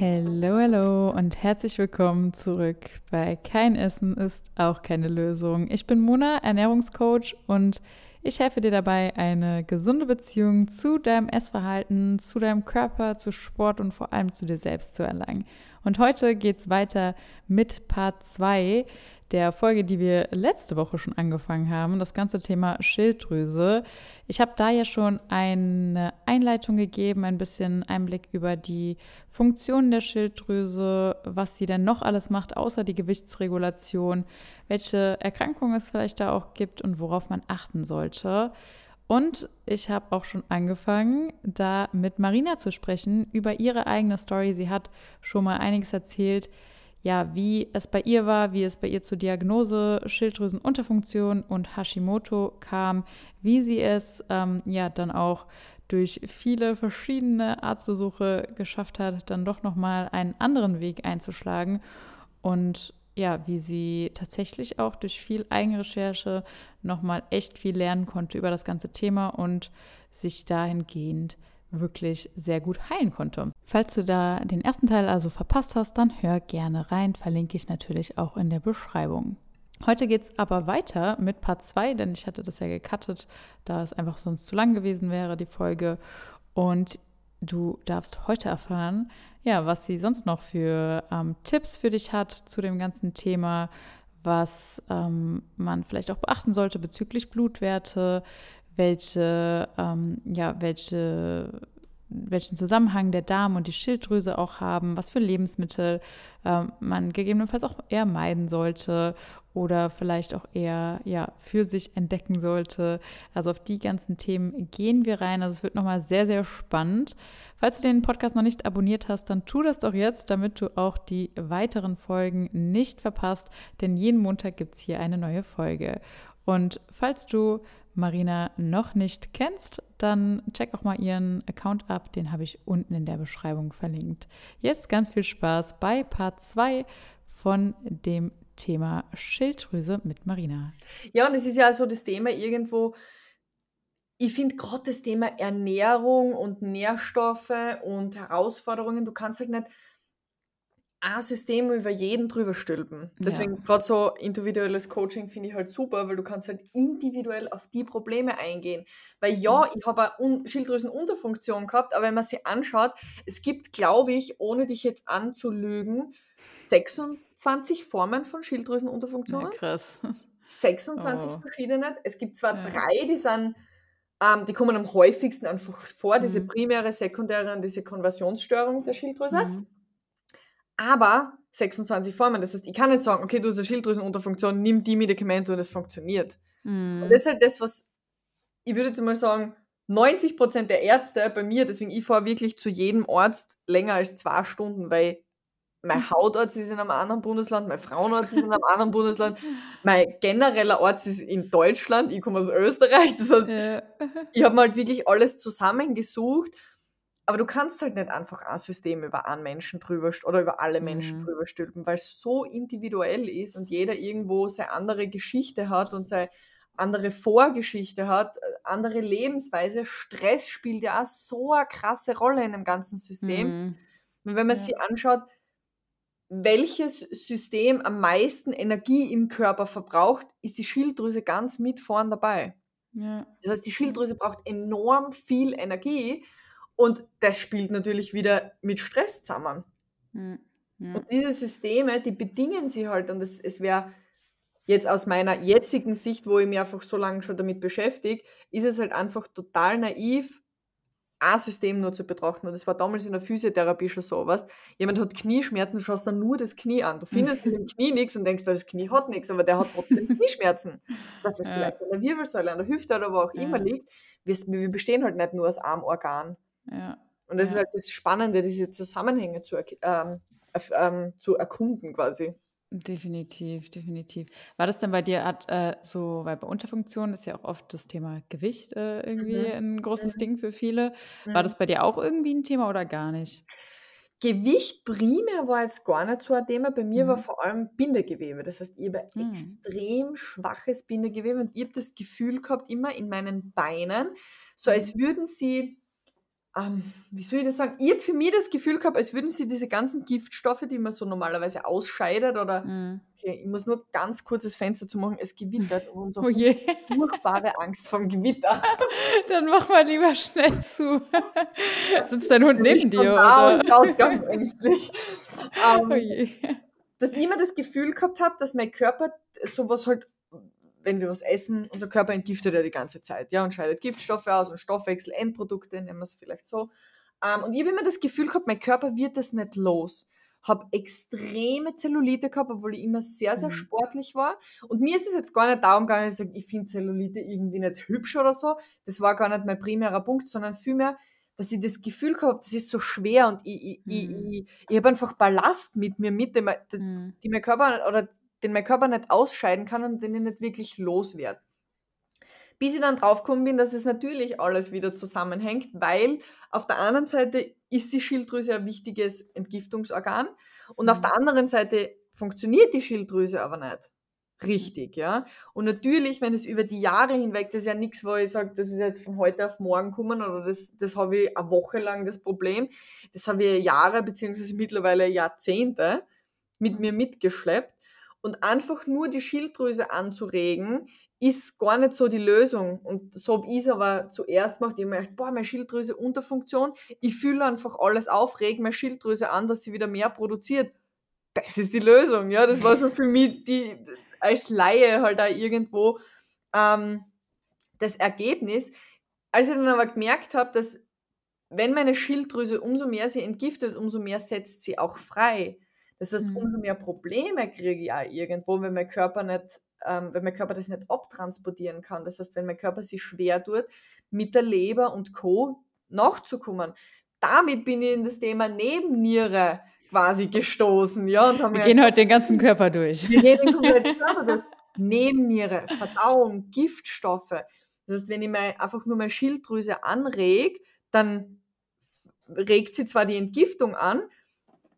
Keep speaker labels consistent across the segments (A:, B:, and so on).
A: Hallo, hallo und herzlich willkommen zurück bei Kein Essen ist auch keine Lösung. Ich bin Mona, Ernährungscoach und ich helfe dir dabei, eine gesunde Beziehung zu deinem Essverhalten, zu deinem Körper, zu Sport und vor allem zu dir selbst zu erlangen. Und heute geht es weiter mit Part 2 der Folge, die wir letzte Woche schon angefangen haben, das ganze Thema Schilddrüse. Ich habe da ja schon eine Einleitung gegeben, ein bisschen Einblick über die Funktionen der Schilddrüse, was sie denn noch alles macht, außer die Gewichtsregulation, welche Erkrankungen es vielleicht da auch gibt und worauf man achten sollte. Und ich habe auch schon angefangen, da mit Marina zu sprechen über ihre eigene Story. Sie hat schon mal einiges erzählt, ja, wie es bei ihr war, wie es bei ihr zur Diagnose Schilddrüsenunterfunktion und Hashimoto kam, wie sie es ähm, ja dann auch durch viele verschiedene Arztbesuche geschafft hat, dann doch nochmal einen anderen Weg einzuschlagen und ja, wie sie tatsächlich auch durch viel Eigenrecherche nochmal echt viel lernen konnte über das ganze Thema und sich dahingehend wirklich sehr gut heilen konnte. Falls du da den ersten Teil also verpasst hast, dann hör gerne rein, verlinke ich natürlich auch in der Beschreibung. Heute geht es aber weiter mit Part 2, denn ich hatte das ja gecuttet, da es einfach sonst zu lang gewesen wäre, die Folge. Und du darfst heute erfahren, ja, was sie sonst noch für ähm, Tipps für dich hat zu dem ganzen Thema, was ähm, man vielleicht auch beachten sollte bezüglich Blutwerte, welche, ähm, ja, welche, welchen Zusammenhang der Darm und die Schilddrüse auch haben, was für Lebensmittel ähm, man gegebenenfalls auch eher meiden sollte oder vielleicht auch eher ja, für sich entdecken sollte. Also auf die ganzen Themen gehen wir rein. Also es wird nochmal sehr, sehr spannend. Falls du den Podcast noch nicht abonniert hast, dann tu das doch jetzt, damit du auch die weiteren Folgen nicht verpasst, denn jeden Montag gibt es hier eine neue Folge. Und falls du Marina noch nicht kennst, dann check auch mal ihren Account ab. Den habe ich unten in der Beschreibung verlinkt. Jetzt ganz viel Spaß bei Part 2 von dem Thema Schilddrüse mit Marina.
B: Ja, und es ist ja so das Thema irgendwo, ich finde gerade das Thema Ernährung und Nährstoffe und Herausforderungen, du kannst halt nicht ein System über jeden drüber stülpen. Deswegen ja. gerade so individuelles Coaching finde ich halt super, weil du kannst halt individuell auf die Probleme eingehen. Weil ja, mhm. ich habe eine Schilddrüsenunterfunktion gehabt, aber wenn man sie anschaut, es gibt, glaube ich, ohne dich jetzt anzulügen, 26 Formen von Schilddrüsenunterfunktionen. Ja, krass. 26 oh. verschiedene. Es gibt zwar ja. drei, die sind ähm, die kommen am häufigsten einfach vor, mhm. diese primäre, sekundäre und diese Konversionsstörung der Schilddrüse. Mhm aber 26 Formen. Das heißt, ich kann nicht sagen, okay, du hast eine Schilddrüsenunterfunktion, nimm die Medikamente und es funktioniert. Mm. Und das ist halt das, was ich würde jetzt mal sagen, 90 Prozent der Ärzte bei mir, deswegen ich fahre wirklich zu jedem Arzt länger als zwei Stunden, weil mein Hautarzt ist in einem anderen Bundesland, mein Frauenarzt ist in einem anderen Bundesland, mein genereller Arzt ist in Deutschland, ich komme aus Österreich. Das heißt, ja. ich habe mal halt wirklich alles zusammengesucht aber du kannst halt nicht einfach ein System über einen Menschen drüber oder über alle Menschen mhm. drüber stülpen, weil es so individuell ist und jeder irgendwo seine andere Geschichte hat und seine andere Vorgeschichte hat, äh, andere Lebensweise. Stress spielt ja auch so eine krasse Rolle in dem ganzen System. Mhm. Und wenn man ja. sich anschaut, welches System am meisten Energie im Körper verbraucht, ist die Schilddrüse ganz mit vorn dabei. Ja. Das heißt, die Schilddrüse braucht enorm viel Energie und das spielt natürlich wieder mit Stress zusammen. Mhm. Ja. Und diese Systeme, die bedingen sie halt. Und es, es wäre jetzt aus meiner jetzigen Sicht, wo ich mich einfach so lange schon damit beschäftige, ist es halt einfach total naiv, ein System nur zu betrachten. Und das war damals in der Physiotherapie schon so, was jemand hat Knieschmerzen, du schaust dann nur das Knie an. Du findest mit dem Knie nichts und denkst, das Knie hat nichts, aber der hat trotzdem Knieschmerzen. Dass es ja. vielleicht an der Wirbelsäule, an der Hüfte oder wo auch ja. immer liegt. Wir, wir, bestehen halt nicht nur aus einem Organ. Ja. Und das ja. ist halt das Spannende, diese Zusammenhänge zu, ähm, ähm, zu erkunden quasi.
A: Definitiv, definitiv. War das denn bei dir äh, so, weil bei Unterfunktion ist ja auch oft das Thema Gewicht äh, irgendwie mhm. ein großes mhm. Ding für viele. War mhm. das bei dir auch irgendwie ein Thema oder gar nicht?
B: Gewicht primär war jetzt gar nicht so ein Thema. Bei mir mhm. war vor allem Bindegewebe. Das heißt, ich habe mhm. extrem schwaches Bindegewebe und ich habe das Gefühl gehabt, immer in meinen Beinen, so als mhm. würden sie ähm, wie soll ich das sagen? Ich habe für mich das Gefühl gehabt, als würden sie diese ganzen Giftstoffe, die man so normalerweise ausscheidet, oder
A: Mhm.
B: okay, ich muss nur ganz kurz das Fenster zu machen, es gewittert und unser
A: Oh je.
B: furchtbare Angst vom Gewitter.
A: Dann mach mal lieber schnell zu. Sitzt dein Hund neben dir, oder?
B: und schaut ganz ängstlich.
A: Oh
B: Ähm,
A: je.
B: dass ich immer das Gefühl gehabt habe, dass mein Körper sowas halt, wenn wir was essen, unser Körper entgiftet ja die ganze Zeit, ja, und scheidet Giftstoffe aus und Stoffwechsel, Endprodukte, nennen wir es vielleicht so. Ähm, und ich habe immer das Gefühl gehabt, mein Körper wird das nicht los. Habe extreme Zellulite gehabt, obwohl ich immer sehr, sehr
A: Mhm.
B: sportlich war. Und mir ist es jetzt gar nicht darum gegangen, dass ich sage, ich finde Zellulite irgendwie nicht hübsch oder so. Das war gar nicht mein primärer Punkt, sondern vielmehr, dass ich das Gefühl gehabt habe, das ist so schwer und ich, ich, ich,
A: Mhm.
B: ich, ich habe einfach Ballast mit mir mit, den, mein-
A: Mhm.
B: die mein Körper oder den mein Körper nicht ausscheiden kann und den ich nicht wirklich loswerde. Bis ich dann draufgekommen bin, dass es natürlich alles wieder zusammenhängt, weil auf der einen Seite ist die Schilddrüse ein wichtiges Entgiftungsorgan und auf
A: Mhm.
B: der anderen Seite funktioniert die Schilddrüse aber nicht richtig, ja. Und natürlich, wenn es über die Jahre hinweg, das ist ja nichts, wo ich sage, das ist jetzt von heute auf morgen gekommen oder das, das habe ich eine Woche lang das Problem. Das habe ich Jahre beziehungsweise mittlerweile Jahrzehnte mit mir mitgeschleppt. Und einfach nur die Schilddrüse anzuregen, ist gar nicht so die Lösung. Und so habe ich es aber zuerst gemacht. Ich habe mir gedacht, boah, meine Schilddrüse Unterfunktion. Ich fühle einfach alles auf, reg meine Schilddrüse an, dass sie wieder mehr produziert. Das ist die Lösung, ja. Das war so für mich die, als Laie halt auch irgendwo ähm, das Ergebnis. Als ich dann aber gemerkt habe, dass wenn meine Schilddrüse umso mehr sie entgiftet, umso mehr setzt sie auch frei. Das heißt,
A: Mhm.
B: umso mehr Probleme kriege ich auch irgendwo, wenn mein Körper nicht, ähm, wenn mein Körper das nicht abtransportieren kann. Das heißt, wenn mein Körper sich schwer tut, mit der Leber und Co. nachzukommen. Damit bin ich in das Thema Nebenniere quasi gestoßen, ja,
A: Wir gehen heute den ganzen Körper durch.
B: wir gehen den kompletten Körper durch. Nebenniere, Verdauung, Giftstoffe. Das heißt, wenn ich mal einfach nur meine Schilddrüse anreg, dann regt sie zwar die Entgiftung an,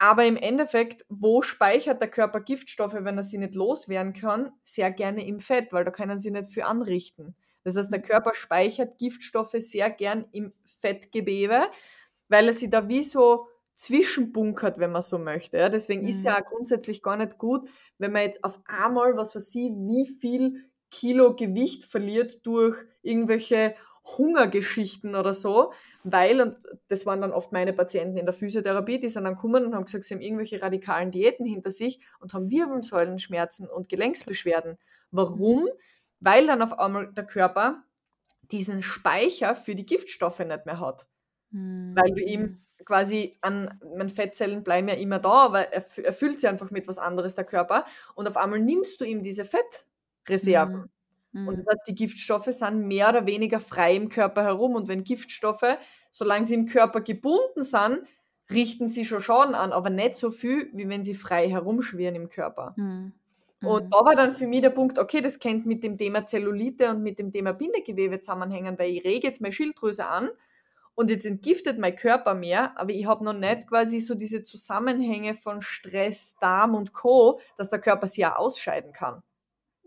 B: aber im Endeffekt, wo speichert der Körper Giftstoffe, wenn er sie nicht loswerden kann? Sehr gerne im Fett, weil da können sie nicht viel anrichten. Das heißt, der Körper speichert Giftstoffe sehr gern im Fettgewebe, weil er sie da wie so zwischenbunkert, wenn man so möchte. Ja, deswegen ist
A: Mhm.
B: ja auch grundsätzlich gar nicht gut, wenn man jetzt auf einmal, was weiß ich, wie viel Kilo Gewicht verliert durch irgendwelche Hungergeschichten oder so, weil, und das waren dann oft meine Patienten in der Physiotherapie, die sind dann gekommen und haben gesagt, sie haben irgendwelche radikalen Diäten hinter sich und haben Wirbelsäulenschmerzen und Gelenksbeschwerden. Warum? Weil dann auf einmal der Körper diesen Speicher für die Giftstoffe nicht mehr hat weil du ihm
A: Mhm.
B: quasi an, meine Fettzellen bleiben ja immer da, aber er, er füllt sie einfach mit was anderes, der Körper, und auf einmal nimmst du ihm diese Fettreserven.
A: Mhm.
B: Und das heißt, die Giftstoffe sind mehr oder weniger frei im Körper herum. Und wenn Giftstoffe, solange sie im Körper gebunden sind, richten sie schon Schaden an, aber nicht so viel, wie wenn sie frei herumschwirren im Körper.
A: Mhm.
B: Und
A: Mhm.
B: da war dann für mich der Punkt, okay, das könnte mit dem Thema Zellulite und mit dem Thema Bindegewebe zusammenhängen, weil ich rege jetzt meine Schilddrüse an und jetzt entgiftet mein Körper mehr, aber ich habe noch nicht quasi so diese Zusammenhänge von Stress, Darm und Co., dass der Körper sie ja ausscheiden kann.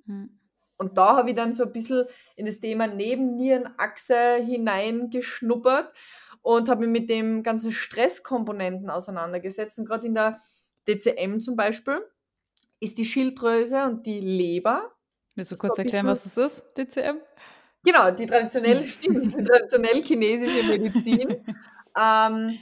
A: Mhm.
B: Und da habe ich dann so ein bisschen in das Thema Nebennierenachse hineingeschnuppert und habe mich mit dem ganzen Stresskomponenten auseinandergesetzt. Und gerade in der DCM zum Beispiel ist die Schilddrüse und die Leber
A: Willst du kurz erklären, was das ist, DCM?
B: Genau, die traditionell, stimmt, die traditionell chinesische Medizin ähm,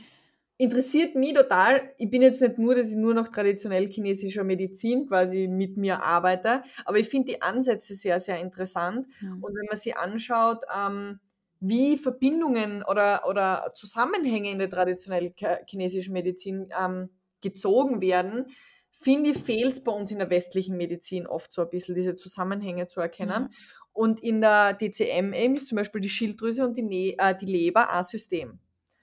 B: interessiert mich total. Ich bin jetzt nicht nur, dass ich nur noch traditionell chinesischer Medizin quasi mit mir arbeite, aber ich finde die Ansätze sehr, sehr interessant.
A: Mhm.
B: Und wenn man sich anschaut, ähm, wie Verbindungen oder, oder Zusammenhänge in der traditionell chi- chinesischen Medizin ähm, gezogen werden, finde ich, fehlt es bei uns in der westlichen Medizin oft so ein bisschen, diese Zusammenhänge zu erkennen. Und in der DCM ist zum Beispiel die Schilddrüse und die, ne äh, die Leber ein System.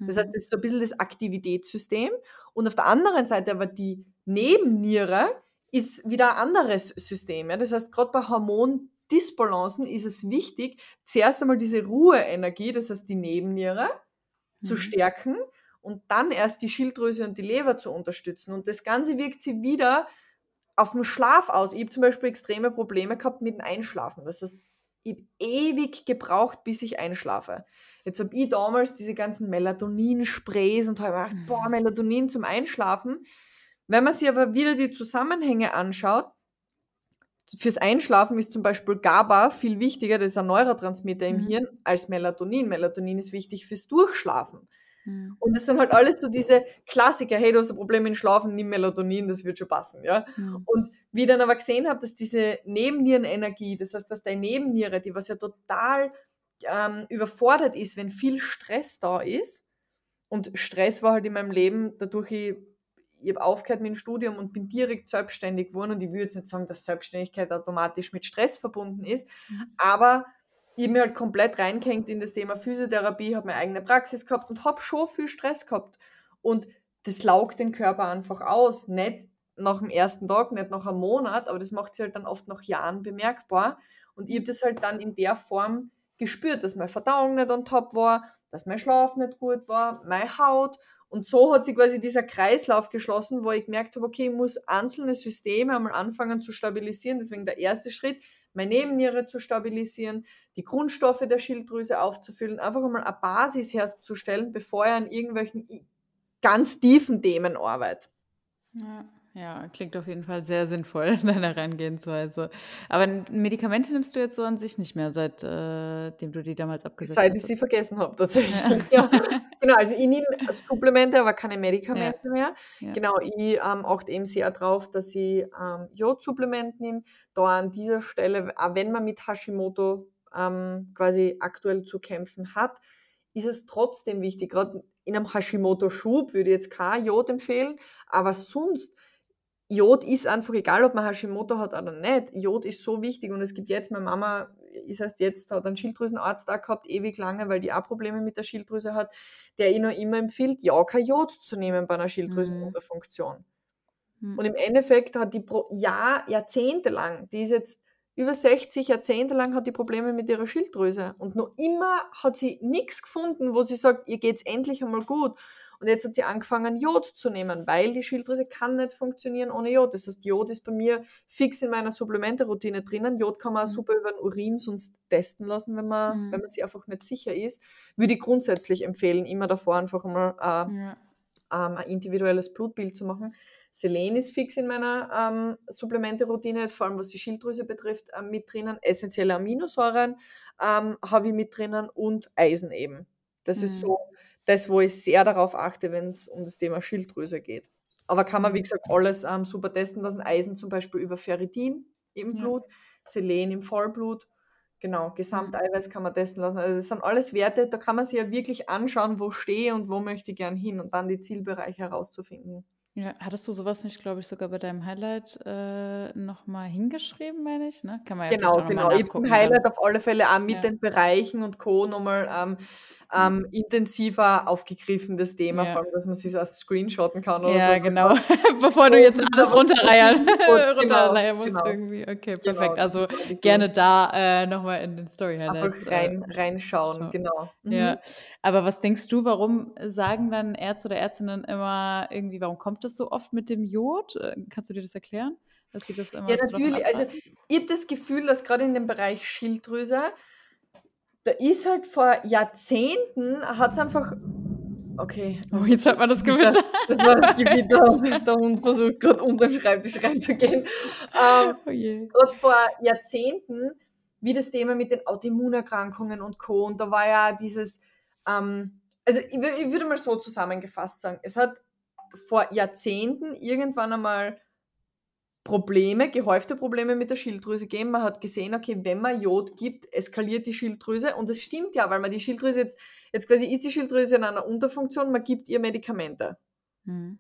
B: Das heißt,
A: Mhm.
B: das ist so ein bisschen das Aktivitätssystem. Und auf der anderen Seite aber die Nebenniere ist wieder ein anderes System. Ja? Das heißt, gerade bei Hormondisbalancen ist es wichtig, zuerst einmal diese Ruheenergie, das heißt die Nebenniere, zu
A: Mhm.
B: stärken und dann erst die Schilddrüse und die Leber zu unterstützen. Und das Ganze wirkt sich wieder auf den Schlaf aus. Ich habe zum Beispiel extreme Probleme gehabt mit dem Einschlafen. Das heißt, ich habe ewig gebraucht, bis ich einschlafe. Jetzt habe ich damals diese ganzen Melatonin-Sprays und habe gedacht, boah,
A: Mhm.
B: Melatonin zum Einschlafen. Wenn man sich aber wieder die Zusammenhänge anschaut, fürs Einschlafen ist zum Beispiel GABA viel wichtiger, das ist ein Neurotransmitter im
A: Mhm.
B: Hirn, als Melatonin. Melatonin ist wichtig fürs Durchschlafen.
A: Mhm.
B: Und das sind halt alles so diese Klassiker, hey, du hast ein Problem mit Schlafen, nimm Melatonin, das wird schon passen, ja.
A: Mhm.
B: Und wie ich dann aber gesehen habe, dass diese Nebennierenenergie, das heißt, dass deine Nebenniere, die was ja total ähm, überfordert ist, wenn viel Stress da ist, und Stress war halt in meinem Leben, dadurch ich, ich habe aufgehört mit dem Studium und bin direkt selbstständig geworden und ich würde jetzt nicht sagen, dass Selbstständigkeit automatisch mit Stress verbunden ist,
A: Mhm.
B: aber ich habe mir halt komplett reingehängt in das Thema Physiotherapie, habe meine eigene Praxis gehabt und habe schon viel Stress gehabt. Und das laugt den Körper einfach aus. Nicht nach dem ersten Tag, nicht nach einem Monat, aber das macht sich halt dann oft nach Jahren bemerkbar. Und ich habe das halt dann in der Form gespürt, dass meine Verdauung nicht on top war, dass mein Schlaf nicht gut war, meine Haut. Und so hat sich quasi dieser Kreislauf geschlossen, wo ich gemerkt habe, okay, ich muss einzelne Systeme einmal anfangen zu stabilisieren. Deswegen der erste Schritt, meine Nebenniere zu stabilisieren, die Grundstoffe der Schilddrüse aufzufüllen, einfach einmal eine Basis herzustellen, bevor ich an irgendwelchen ganz tiefen Themen arbeite.
A: Ja, ja, klingt auf jeden Fall sehr sinnvoll, deine Herangehensweise. Aber Medikamente nimmst du jetzt so an sich nicht mehr, seitdem du die damals abgesetzt
B: Seit ich
A: hast.
B: sie vergessen habe, tatsächlich. Ja. Genau, also ich nehme Supplemente, aber keine Medikamente mehr.
A: Ja.
B: Genau, ich ähm, achte eben sehr darauf, dass ich ähm, Jodsupplement nehme. Da an dieser Stelle, auch wenn man mit Hashimoto ähm, quasi aktuell zu kämpfen hat, ist es trotzdem wichtig. Gerade in einem Hashimoto-Schub würde ich jetzt kein Jod empfehlen, aber sonst, Jod ist einfach, egal ob man Hashimoto hat oder nicht, Jod ist so wichtig und es gibt jetzt, meine Mama ist erst jetzt, hat einen Schilddrüsenarzt da gehabt, ewig lange, weil die auch Probleme mit der Schilddrüse hat, der ihr noch immer empfiehlt, ja, kein Jod zu nehmen bei einer Schilddrüsenunterfunktion.
A: Hm.
B: Und im Endeffekt hat die pro Jahr, jahrzehntelang, die ist jetzt über 60 Jahrzehnte lang hat die Probleme mit ihrer Schilddrüse. Und noch immer hat sie nichts gefunden, wo sie sagt, ihr geht's endlich einmal gut. Und jetzt hat sie angefangen, Jod zu nehmen, weil die Schilddrüse kann nicht funktionieren ohne Jod. Das heißt, Jod ist bei mir fix in meiner Supplementeroutine drinnen. Jod kann man
A: Mhm.
B: super über den Urin sonst testen lassen, wenn man,
A: Mhm.
B: wenn man sich einfach nicht sicher ist. Würde ich grundsätzlich empfehlen, immer davor einfach einmal äh,
A: Ja.
B: ähm, ein individuelles Blutbild zu machen. Selen ist fix in meiner ähm, Supplemente-Routine, jetzt vor allem was die Schilddrüse betrifft, ähm, mit drinnen. Essentielle Aminosäuren ähm, habe ich mit drinnen und Eisen eben. Das ist
A: Mhm.
B: so das, wo ich sehr darauf achte, wenn es um das Thema Schilddrüse geht. Aber kann man, wie
A: Mhm.
B: gesagt, alles ähm, super testen lassen. Eisen zum Beispiel über Ferritin im
A: Ja.
B: Blut, Selen im Vollblut. Genau,
A: Mhm.
B: Gesamteiweiß kann man testen lassen. Also das sind alles Werte, da kann man sich ja wirklich anschauen, wo stehe und wo möchte ich gern hin und dann die Zielbereiche herauszufinden.
A: Ja, hattest du sowas nicht, glaube ich, sogar bei deinem Highlight äh, nochmal hingeschrieben, meine ich, ne? Kann man ja
B: Genau, genau. Ich habe
A: dann.
B: Highlight auf alle Fälle auch mit
A: Ja.
B: den Bereichen und Co. nochmal ähm. Ähm, intensiver aufgegriffen, das Thema,
A: Ja.
B: vor allem, dass man sich das screenshotten kann oder
A: Ja,
B: so.
A: genau. Bevor du jetzt alles runterreiern,
B: Genau,
A: runterleiern musst
B: genau.
A: irgendwie. Okay,
B: Genau,
A: perfekt. Also
B: das ist
A: gerne da äh, nochmal in den Story Highlights. Äh,
B: rein, reinschauen,
A: schauen.
B: genau. Mhm.
A: Ja, aber was denkst du, warum sagen dann Ärzte oder Ärztinnen immer irgendwie, warum kommt das so oft mit dem Jod? Äh, Kannst du dir das erklären? Dass sie das immer
B: Ja, natürlich. Also ich habe das Gefühl, dass gerade in dem Bereich Schilddrüse, da ist halt vor Jahrzehnten, hat es einfach, okay,
A: Oh, jetzt hat man das Gewitter.
B: das war das Gewitter und der Hund versucht gerade unter den Schreibtisch reinzugehen. Ähm,
A: Oh je.
B: gerade vor Jahrzehnten, wie das Thema mit den Autoimmunerkrankungen und Co. Und da war ja dieses, ähm, also ich, ich würde mal so zusammengefasst sagen, es hat vor Jahrzehnten irgendwann einmal Probleme, gehäufte Probleme mit der Schilddrüse gegeben. Man hat gesehen, okay, wenn man Jod gibt, eskaliert die Schilddrüse. Und das stimmt ja, weil man die Schilddrüse jetzt, jetzt quasi ist die Schilddrüse in einer Unterfunktion, man gibt ihr Medikamente.
A: Hm.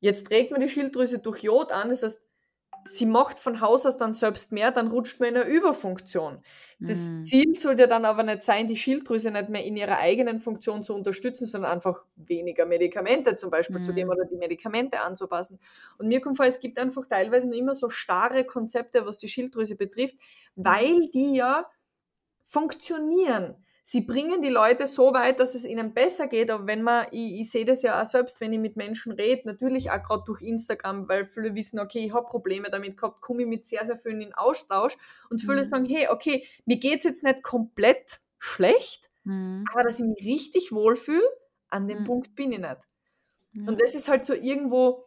B: Jetzt trägt man die Schilddrüse durch Jod an, das heißt, sie macht von Haus aus dann selbst mehr, dann rutscht man in eine Überfunktion. Das
A: Hm.
B: Ziel sollte dann aber nicht sein, die Schilddrüse nicht mehr in ihrer eigenen Funktion zu unterstützen, sondern einfach weniger Medikamente zum Beispiel zu geben
A: Mhm.
B: oder die Medikamente anzupassen. Und mir kommt vor, es gibt einfach teilweise noch immer so starre Konzepte, was die Schilddrüse betrifft, weil die ja funktionieren. Sie bringen die Leute so weit, dass es ihnen besser geht. Aber wenn man, ich, ich sehe das ja auch selbst, wenn ich mit Menschen rede, natürlich auch gerade durch Instagram, weil viele wissen, okay, ich habe Probleme damit gehabt, komme ich mit sehr, sehr vielen in Austausch und viele mhm. sagen, hey, okay, mir geht es jetzt nicht komplett schlecht, mhm. aber dass ich mich richtig wohlfühle, an dem mhm. Punkt bin ich nicht. Und das ist halt so irgendwo,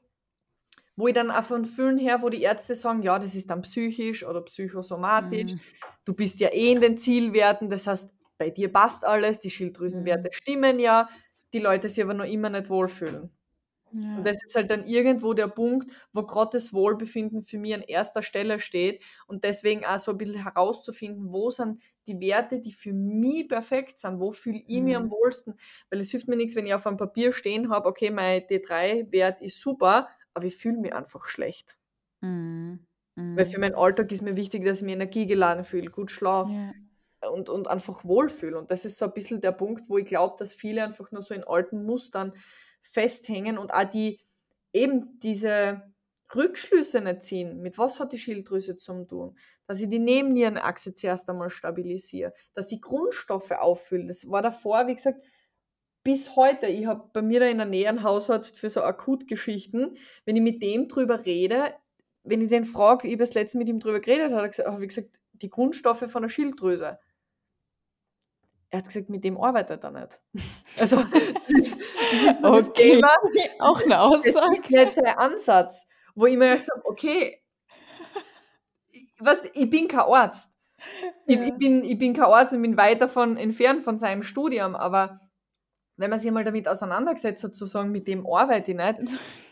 B: wo ich dann auch von vielen her, wo die Ärzte sagen, ja, das ist dann psychisch oder psychosomatisch, mhm. du bist ja eh in den Zielwerten, das heißt, bei dir passt alles, die Schilddrüsenwerte mhm. stimmen ja, die Leute sich aber noch immer nicht wohlfühlen. Ja. Und das ist halt dann irgendwo der Punkt, wo gerade das Wohlbefinden für mich an erster Stelle steht und deswegen auch so ein bisschen herauszufinden, wo sind die Werte, die für mich perfekt sind, wo fühle ich mich am mhm. wohlsten, weil es hilft mir nichts, wenn ich auf einem Papier stehen habe, okay, mein D3-Wert ist super, aber ich fühle mich einfach schlecht. Mhm. Mhm. Weil für meinen Alltag ist mir wichtig, dass ich mich energiegeladen fühle, gut schlafe. Ja und, und einfach wohlfühle. Und das ist so ein bisschen der Punkt, wo ich glaube, dass viele einfach nur so in alten Mustern festhängen und auch die eben diese Rückschlüsse nicht ziehen. Mit was hat die Schilddrüse zu tun? Dass ich die Nebennierenachse zuerst einmal stabilisiere, dass ich Grundstoffe auffülle. Das war davor, wie gesagt, bis heute. Ich habe bei mir da in der Nähe einen Hausarzt für so Akutgeschichten. Wenn ich mit dem drüber rede, wenn ich den frage, ich habe das letzte mit ihm drüber geredet, habe ich gesagt, die Grundstoffe von der Schilddrüse er hat gesagt, mit dem arbeitet er nicht. Also, das ist, das ist das okay. Thema.
A: Auch eine Aussage.
B: Das ist nicht sein Ansatz, wo ich mir gedacht habe, okay, was, ich bin kein Arzt. Ja. Ich, ich, bin, ich bin kein Arzt und bin weit davon entfernt von seinem Studium, aber wenn man sich mal damit auseinandergesetzt hat, zu sagen, mit dem arbeite ich nicht,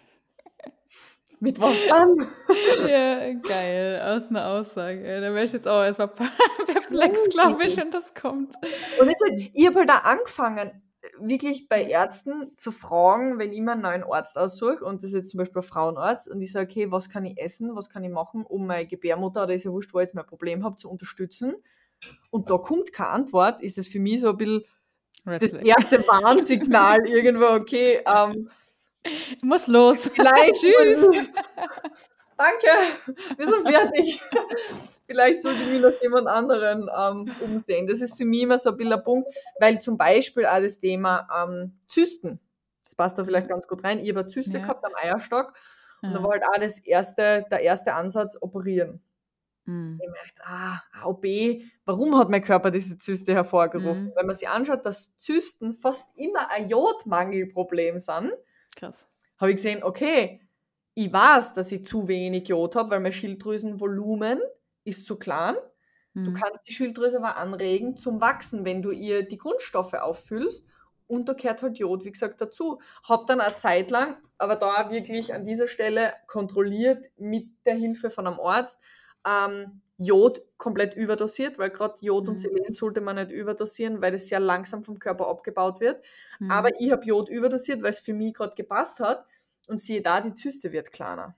B: mit was dann?
A: ja, geil, aus einer Aussage. Da wäre ich jetzt auch erstmal perplex, glaube ich, wenn das kommt.
B: Und es halt, ich habe halt da angefangen, wirklich bei Ärzten zu fragen, wenn ich mir einen neuen Arzt aussuche, und das ist jetzt zum Beispiel ein Frauenarzt, und ich sage, okay, was kann ich essen, was kann ich machen, um meine Gebärmutter, oder ist ja wurscht, wo ich jetzt mein Problem habe, zu unterstützen. Und da kommt keine Antwort, ist es für mich so ein bisschen Red das erste Warnsignal irgendwo, okay, ähm,
A: muss los.
B: Vielleicht. Tschüss. Danke, wir sind fertig. Vielleicht sollte ich mich noch jemand anderen ähm, umsehen. Das ist für mich immer so ein bisschen ein Punkt, weil zum Beispiel auch das Thema ähm, Zysten, das passt da vielleicht ganz gut rein. Ich habe Zyste ja. gehabt am Eierstock und ja. da war halt auch das erste, der erste Ansatz operieren. Mhm. Ich merkte, ah, OP, warum hat mein Körper diese Zyste hervorgerufen? Mhm. Wenn man sich anschaut, dass Zysten fast immer ein Jodmangelproblem sind, Krass. Habe ich gesehen, okay, ich weiß, dass ich zu wenig Jod habe, weil mein Schilddrüsenvolumen ist zu klein. Mhm. Du kannst die Schilddrüse aber anregen zum Wachsen, wenn du ihr die Grundstoffe auffüllst. Und da gehört halt Jod, wie gesagt, dazu. Hab dann eine Zeit lang, aber da wirklich an dieser Stelle kontrolliert mit der Hilfe von einem Arzt, ähm, Jod komplett überdosiert, weil gerade Jod mhm. und Selen sollte man nicht überdosieren, weil das sehr langsam vom Körper abgebaut wird. Mhm. Aber ich habe Jod überdosiert, weil es für mich gerade gepasst hat. Und siehe da, die Zyste wird kleiner.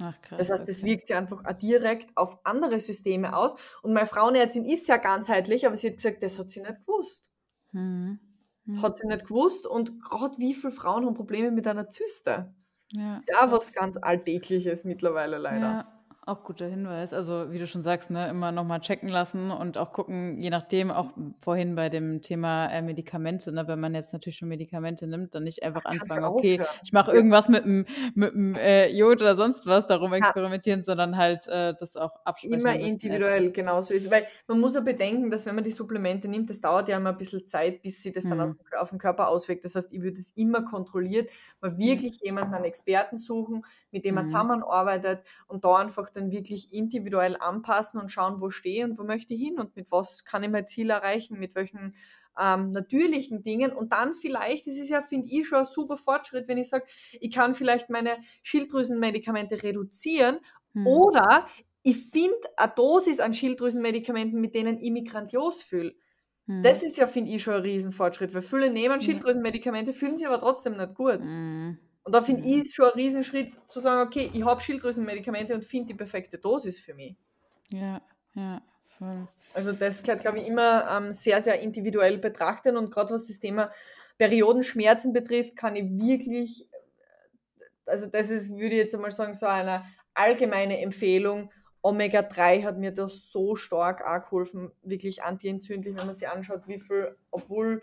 B: Ach, krass, das heißt, es okay. wirkt sich einfach auch direkt auf andere Systeme aus. Und meine Frauenärztin ist ja ganzheitlich, aber sie hat gesagt, das hat sie nicht gewusst. Mhm. Mhm. Hat sie nicht gewusst. Und gerade wie viele Frauen haben Probleme mit einer Zyste? Ja, das ist auch was ganz Alltägliches mittlerweile leider.
A: Ja. Auch guter Hinweis. Also, wie du schon sagst, ne, immer nochmal checken lassen und auch gucken, je nachdem, auch vorhin bei dem Thema äh, Medikamente, ne, wenn man jetzt natürlich schon Medikamente nimmt, dann nicht einfach Ach, anfangen, okay, ich mache irgendwas mit dem, mit dem äh, Jod oder sonst was, darum experimentieren, ja. sondern halt äh, das auch absprechen.
B: Immer individuell, genau so ist. Weil man muss ja bedenken, dass wenn man die Supplemente nimmt, das dauert ja immer ein bisschen Zeit, bis sie das dann mhm. auf, den Körper auswirkt. Das heißt, ich würde es immer kontrolliert, mal mhm. wirklich jemanden, einen Experten suchen, mit dem man mhm. zusammenarbeitet und da einfach dann wirklich individuell anpassen und schauen, wo stehe und wo möchte ich hin und mit was kann ich mein Ziel erreichen, mit welchen ähm, natürlichen Dingen und dann vielleicht, das ist ja, finde ich, schon ein super Fortschritt, wenn ich sage, ich kann vielleicht meine Schilddrüsenmedikamente reduzieren hm. oder ich finde eine Dosis an Schilddrüsenmedikamenten, mit denen ich mich grandios fühle. Hm. Das ist ja, finde ich, schon ein Riesenfortschritt, weil viele nehmen Schilddrüsenmedikamente, fühlen sich aber trotzdem nicht gut. Hm. Und da finde ich es schon ein Riesenschritt zu sagen, okay, ich habe Schilddrüsenmedikamente und finde die perfekte Dosis für mich.
A: Ja, ja, voll.
B: Also das gehört, glaube ich, immer ähm, sehr, sehr individuell betrachten und gerade was das Thema Periodenschmerzen betrifft, kann ich wirklich, also das ist, würde ich jetzt einmal sagen, so eine allgemeine Empfehlung, Omega-3 hat mir da so stark auch geholfen, wirklich antientzündlich, wenn man sich anschaut, wie viel, obwohl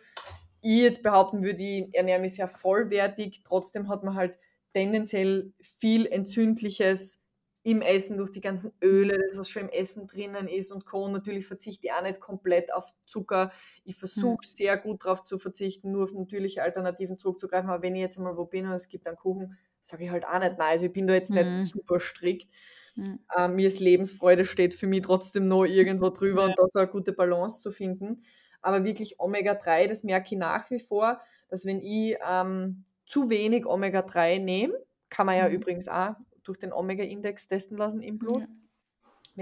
B: ich jetzt behaupten würde, ich ernähre mich sehr vollwertig, trotzdem hat man halt tendenziell viel Entzündliches im Essen durch die ganzen Öle, das was schon im Essen drinnen ist und Co. Natürlich verzichte ich auch nicht komplett auf Zucker. Ich versuche mhm. sehr gut darauf zu verzichten, nur auf natürliche Alternativen zurückzugreifen. Aber wenn ich jetzt einmal wo bin und es gibt einen Kuchen, sage ich halt auch nicht nein. Also ich bin da jetzt mhm. nicht super strikt. Mhm. Ähm, mir ist Lebensfreude steht für mich trotzdem noch irgendwo drüber ja. und da so eine gute Balance zu finden. Aber wirklich Omega-3, das merke ich nach wie vor, dass wenn ich ähm, zu wenig Omega-3 nehme, kann man ja mhm. übrigens auch durch den Omega-Index testen lassen im Blut. Ja.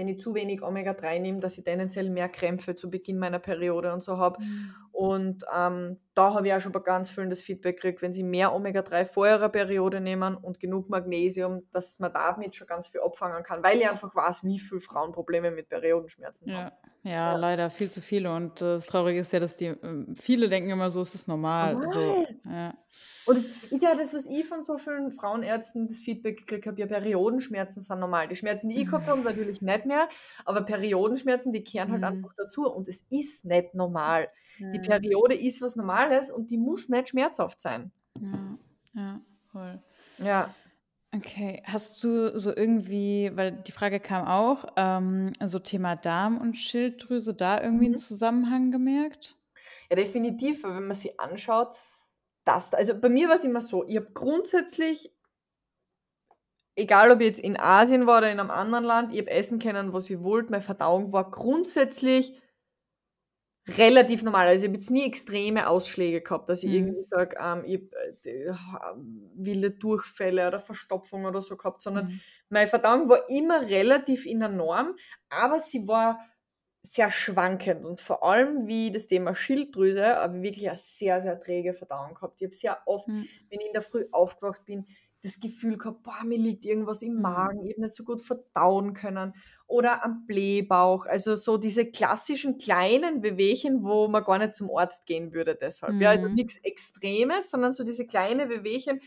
B: Wenn ich zu wenig Omega-3 nehme, dass ich tendenziell mehr Krämpfe zu Beginn meiner Periode und so habe. Mhm. Und ähm, da habe ich auch schon bei ganz vielen das Feedback gekriegt, wenn sie mehr Omega-3 vor ihrer Periode nehmen und genug Magnesium, dass man damit schon ganz viel abfangen kann, weil ich einfach weiß, wie viele Frauen Probleme mit Periodenschmerzen
A: ja.
B: haben.
A: Ja, ja, leider viel zu viele. Und äh, das Traurige ist ja, dass die ähm, viele denken immer so, es ist normal. normal. So, ja.
B: Und das ist ja das, was ich von so vielen Frauenärzten das Feedback gekriegt habe, ja, Periodenschmerzen sind normal. Die Schmerzen, die ich gehabt habe, natürlich nicht mehr, aber Periodenschmerzen, die kehren halt mhm. einfach dazu und es ist nicht normal. Mhm. Die Periode ist was Normales und die muss nicht schmerzhaft sein.
A: Ja, ja, voll.
B: Ja.
A: Okay, hast du so irgendwie, weil die Frage kam auch, ähm, so Thema Darm und Schilddrüse, da irgendwie mhm. einen Zusammenhang gemerkt?
B: Ja, definitiv, weil wenn man sie anschaut, das, also bei mir war es immer so, ich habe grundsätzlich, egal ob ich jetzt in Asien war oder in einem anderen Land, ich habe essen können, was ich wollte, meine Verdauung war grundsätzlich relativ normal. Also ich habe jetzt nie extreme Ausschläge gehabt, dass ich mhm. irgendwie sage, ähm, ich habe äh, wilde Durchfälle oder Verstopfung oder so gehabt, sondern mhm. meine Verdauung war immer relativ in der Norm, aber sie war sehr schwankend und vor allem wie das Thema Schilddrüse, habe ich wirklich eine sehr, sehr träge Verdauung gehabt. Ich habe sehr oft, mhm. wenn ich in der Früh aufgewacht bin, das Gefühl gehabt, boah, mir liegt irgendwas im mhm. Magen, ich habe nicht so gut verdauen können oder am Blähbauch. Also so diese klassischen kleinen Wehwehchen, wo man gar nicht zum Arzt gehen würde deshalb. Mhm. Ja, also mhm. nichts Extremes, sondern so diese kleinen Wehwehchen,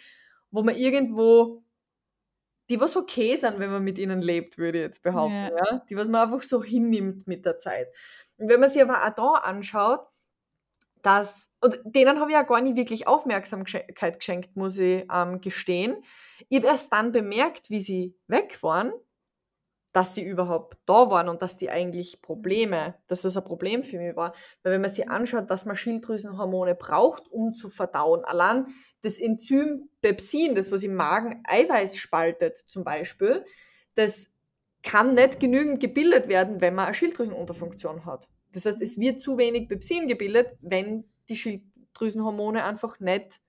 B: wo man irgendwo die was okay sind, wenn man mit ihnen lebt, würde ich jetzt behaupten. Ja. ja. Die, was man einfach so hinnimmt mit der Zeit. Und wenn man sich aber auch da anschaut, dass, und denen habe ich ja gar nicht wirklich Aufmerksamkeit geschenkt, muss ich ähm, gestehen. Ich habe erst dann bemerkt, wie sie weg waren, dass sie überhaupt da waren und dass die eigentlich Probleme, dass das ein Problem für mich war. Weil wenn man sich anschaut, dass man Schilddrüsenhormone braucht, um zu verdauen, allein das Enzym Pepsin, das was im Magen Eiweiß spaltet zum Beispiel, das kann nicht genügend gebildet werden, wenn man eine Schilddrüsenunterfunktion hat. Das heißt, es wird zu wenig Pepsin gebildet, wenn die Schilddrüsenhormone einfach nicht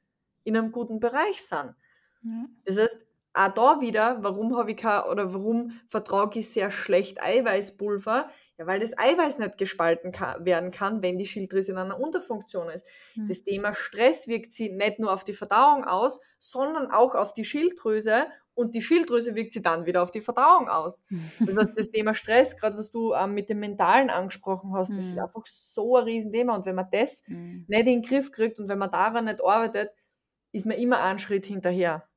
B: in einem guten Bereich sind. Ja. Das heißt, auch da wieder, warum habe ich kein, oder warum vertrage ich sehr schlecht Eiweißpulver? Ja, weil das Eiweiß nicht gespalten kann, werden kann, wenn die Schilddrüse in einer Unterfunktion ist. Mhm. Das Thema Stress wirkt sie nicht nur auf die Verdauung aus, sondern auch auf die Schilddrüse und die Schilddrüse wirkt sie dann wieder auf die Verdauung aus. Also das Thema Stress, gerade was du ähm, mit dem Mentalen angesprochen hast, das ist hm. einfach so ein Riesenthema. Und wenn man das mhm. nicht in den Griff kriegt und wenn man daran nicht arbeitet, ist man immer einen Schritt hinterher.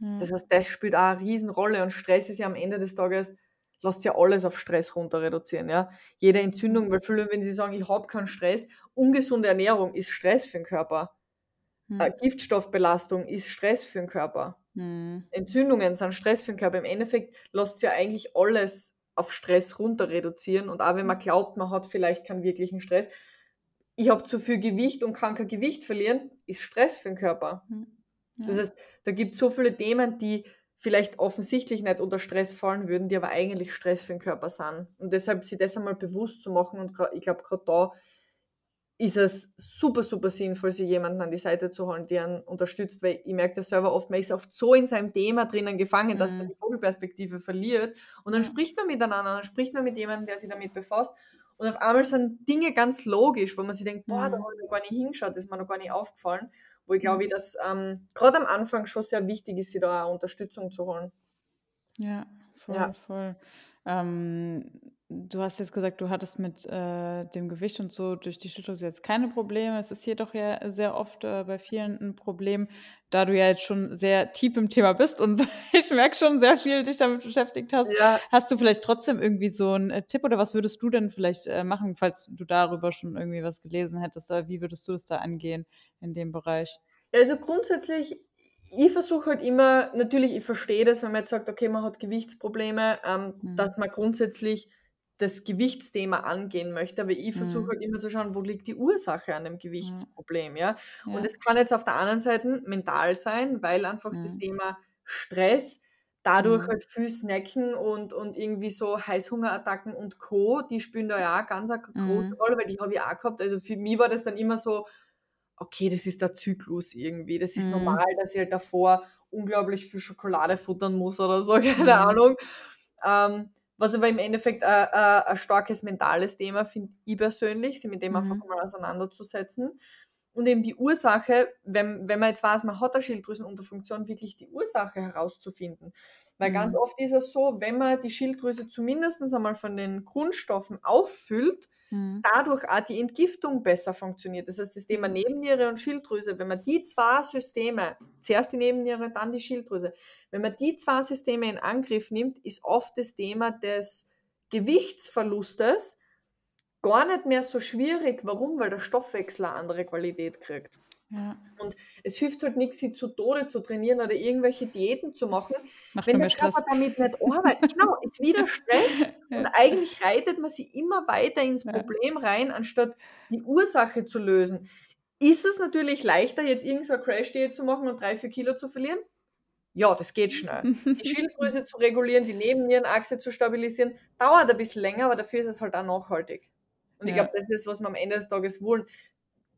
B: Mhm. Das heißt, das spielt auch eine Riesenrolle und Stress ist ja am Ende des Tages, lässt ja alles auf Stress runter reduzieren. Ja? Jede Entzündung, mhm. weil viele, wenn sie sagen, ich habe keinen Stress, ungesunde Ernährung ist Stress für den Körper. Mhm. Äh, Giftstoffbelastung ist Stress für den Körper. Mhm. Entzündungen sind Stress für den Körper. Im Endeffekt lässt ja eigentlich alles auf Stress runter reduzieren. Und auch wenn man glaubt, man hat vielleicht keinen wirklichen Stress, ich habe zu viel Gewicht und kann kein Gewicht verlieren, ist Stress für den Körper. Mhm. Ja. Das heißt, da gibt es so viele Themen, die vielleicht offensichtlich nicht unter Stress fallen würden, die aber eigentlich Stress für den Körper sind. Und deshalb sich das einmal bewusst zu machen und ich glaube, gerade da ist es super, super sinnvoll, sich jemanden an die Seite zu holen, der einen unterstützt, weil ich merke das selber oft, man ist oft so in seinem Thema drinnen gefangen, dass man mhm. die Vogelperspektive verliert und dann spricht man miteinander, dann spricht man mit jemandem, der sich damit befasst und auf einmal sind Dinge ganz logisch, wo man sich denkt, boah, da mhm. habe ich noch gar nicht hingeschaut, das ist mir noch gar nicht aufgefallen wo ich glaube, mhm. dass ähm, gerade am Anfang schon sehr wichtig ist, sich da auch Unterstützung zu holen.
A: Ja, voll, ja. voll. Ähm, du hast jetzt gesagt, du hattest mit äh, dem Gewicht und so durch die Schilddrüse jetzt keine Probleme. Es ist hier doch ja sehr oft äh, bei vielen ein Problem, da du ja jetzt schon sehr tief im Thema bist und ich merke schon sehr viel dich damit beschäftigt hast.
B: Ja.
A: Hast du vielleicht trotzdem irgendwie so einen äh, Tipp oder was würdest du denn vielleicht äh, machen, falls du darüber schon irgendwie was gelesen hättest? Oder wie würdest du das da angehen in dem Bereich?
B: Also grundsätzlich, ich versuche halt immer, natürlich, ich verstehe das, wenn man jetzt sagt, okay, man hat Gewichtsprobleme, ähm,
A: Mhm.
B: dass man grundsätzlich das Gewichtsthema angehen möchte, aber ich versuche
A: Mhm.
B: halt immer zu schauen, wo liegt die Ursache an dem Gewichtsproblem, ja?
A: Ja.
B: Und es kann jetzt auf der anderen Seite mental sein, weil einfach das
A: Mhm.
B: Thema Stress, dadurch
A: Mhm.
B: halt viel Snacken und, und irgendwie so Heißhungerattacken und Co., die spielen da ja auch ganz eine große
A: Mhm.
B: Rolle, weil die habe ich auch gehabt. Also für mich war das dann immer so, okay, das ist der Zyklus irgendwie. Das ist
A: Mhm.
B: normal, dass ich halt davor unglaublich viel Schokolade futtern muss oder so, keine
A: Mhm.
B: Ahnung. Ähm, was aber im Endeffekt äh, äh, ein starkes mentales Thema finde ich persönlich, sich mit dem einfach
A: Mhm.
B: mal auseinanderzusetzen. Und eben die Ursache, wenn, wenn man jetzt weiß, man hat eine Schilddrüsenunterfunktion, wirklich die Ursache herauszufinden. Weil ganz
A: Mhm.
B: oft ist es so, wenn man die Schilddrüse zumindest einmal von den Grundstoffen auffüllt,
A: Mhm.
B: dadurch auch die Entgiftung besser funktioniert. Das heißt, das Thema Nebenniere und Schilddrüse, wenn man die zwei Systeme, zuerst die Nebenniere, dann die Schilddrüse, wenn man die zwei Systeme in Angriff nimmt, ist oft das Thema des Gewichtsverlustes gar nicht mehr so schwierig. Warum? Weil der Stoffwechsel eine andere Qualität kriegt.
A: Ja.
B: Es hilft halt nichts, sie zu Tode zu trainieren oder irgendwelche Diäten zu machen,
A: Macht
B: wenn der
A: mehr Stress.
B: Körper damit nicht arbeitet. Genau, ist wieder Stress und eigentlich reitet man sich immer weiter ins
A: Ja.
B: Problem rein, anstatt die Ursache zu lösen. Ist es natürlich leichter, jetzt irgend so eine Crash-Diät zu machen und drei, vier Kilo zu verlieren? Ja, das geht schnell. Die Schilddrüse zu regulieren, die Nebennierenachse zu stabilisieren, dauert ein bisschen länger, aber dafür ist es halt auch nachhaltig. Und ich glaube, das ist, was wir am Ende des Tages wollen.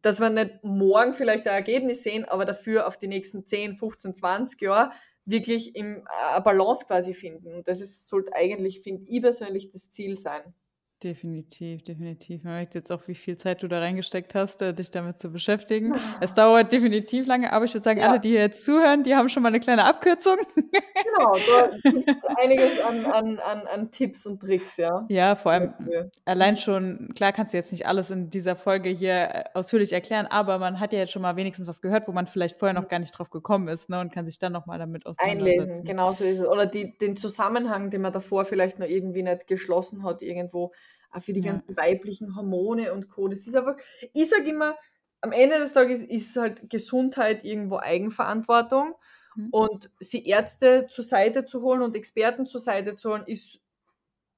B: Dass wir nicht morgen vielleicht ein Ergebnis sehen, aber dafür auf die nächsten 10, 15, 20 Jahre wirklich im, äh, eine Balance quasi finden. Und das ist, sollte eigentlich, finde ich persönlich, das Ziel sein.
A: Definitiv, definitiv. Man merkt jetzt auch, wie viel Zeit du da reingesteckt hast, äh, dich damit zu beschäftigen. Es dauert definitiv lange, aber ich würde sagen,
B: Ja.
A: alle, die hier jetzt zuhören, die haben schon mal eine kleine Abkürzung.
B: Genau, da gibt es einiges an, an, an, an Tipps und Tricks, ja.
A: Ja, vor allem allein schon, klar kannst du jetzt nicht alles in dieser Folge hier äh, ausführlich erklären, aber man hat ja jetzt schon mal wenigstens was gehört, wo man vielleicht vorher noch gar nicht drauf gekommen ist ne, und kann sich dann nochmal damit
B: Einlesen,
A: auseinandersetzen.
B: genau so ist es. Oder die, den Zusammenhang, den man davor vielleicht noch irgendwie nicht geschlossen hat, irgendwo, auch für die
A: Ja.
B: ganzen weiblichen Hormone und Co. Das ist einfach, ich sage immer, am Ende des Tages ist halt Gesundheit irgendwo Eigenverantwortung.
A: Mhm.
B: Und sie Ärzte zur Seite zu holen und Experten zur Seite zu holen, ist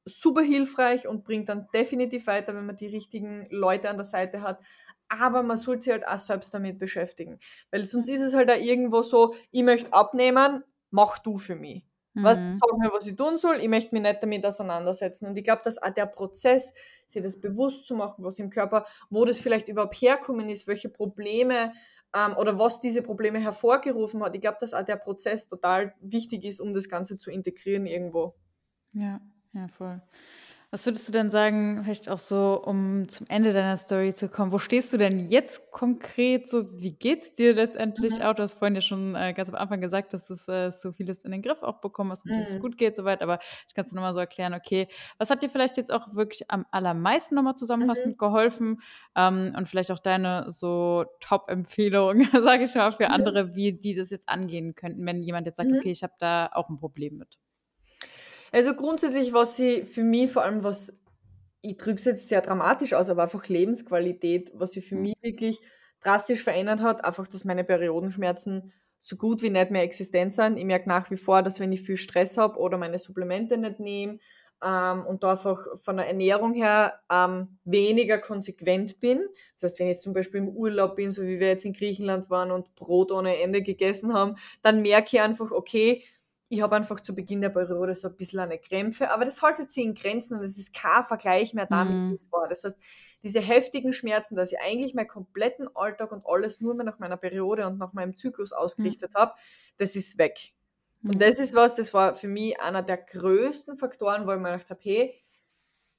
B: super hilfreich und bringt dann definitiv weiter, wenn man die richtigen Leute an der Seite hat. Aber man sollte sich halt auch selbst damit beschäftigen. Weil sonst ist es halt auch irgendwo so, ich möchte abnehmen, mach du für mich. Was,
A: Mhm.
B: sag mir, was ich tun soll, ich möchte mich nicht damit auseinandersetzen. Und ich glaube, dass auch der Prozess, sich das bewusst zu machen, was im Körper, wo das vielleicht überhaupt herkommen ist, welche Probleme ähm, oder was diese Probleme hervorgerufen hat, ich glaube, dass auch der Prozess total wichtig ist, um das Ganze zu integrieren irgendwo.
A: Ja, ja, voll. Was würdest du denn sagen, vielleicht auch so, um zum Ende deiner Story zu kommen, wo stehst du denn jetzt konkret so? Wie geht's dir letztendlich
B: Mhm.
A: auch? Du hast vorhin ja schon äh, ganz am Anfang gesagt, dass es äh, so vieles in den Griff auch bekommen hast und dass es
B: Mhm.
A: gut geht soweit, aber ich kann es nochmal so erklären, okay, was hat dir vielleicht jetzt auch wirklich am allermeisten nochmal zusammenfassend
B: Mhm.
A: geholfen ähm, und vielleicht auch deine so Top-Empfehlung, sage ich mal, für
B: Mhm.
A: andere, wie die das jetzt angehen könnten, wenn jemand jetzt sagt,
B: Mhm.
A: okay, ich habe da auch ein Problem mit.
B: Also grundsätzlich, was sie für mich vor allem, was ich drücke es jetzt sehr dramatisch aus, aber einfach Lebensqualität, was sie für
A: Mhm.
B: mich wirklich drastisch verändert hat, einfach, dass meine Periodenschmerzen so gut wie nicht mehr existent sind. Ich merke nach wie vor, dass wenn ich viel Stress habe oder meine Supplemente nicht nehme ähm, und da einfach von der Ernährung her ähm, weniger konsequent bin. Das heißt, wenn ich zum Beispiel im Urlaub bin, so wie wir jetzt in Griechenland waren und Brot ohne Ende gegessen haben, dann merke ich einfach, okay, ich habe einfach zu Beginn der Periode so ein bisschen eine Krämpfe, aber das haltet sich in Grenzen und es ist kein Vergleich mehr damit,
A: Mhm.
B: wie es war. Das heißt, diese heftigen Schmerzen, dass ich eigentlich meinen kompletten Alltag und alles nur mehr nach meiner Periode und nach meinem Zyklus ausgerichtet habe, das ist weg. Und
A: Mhm.
B: das ist was, das war für mich einer der größten Faktoren, wo ich mir gedacht habe, hey,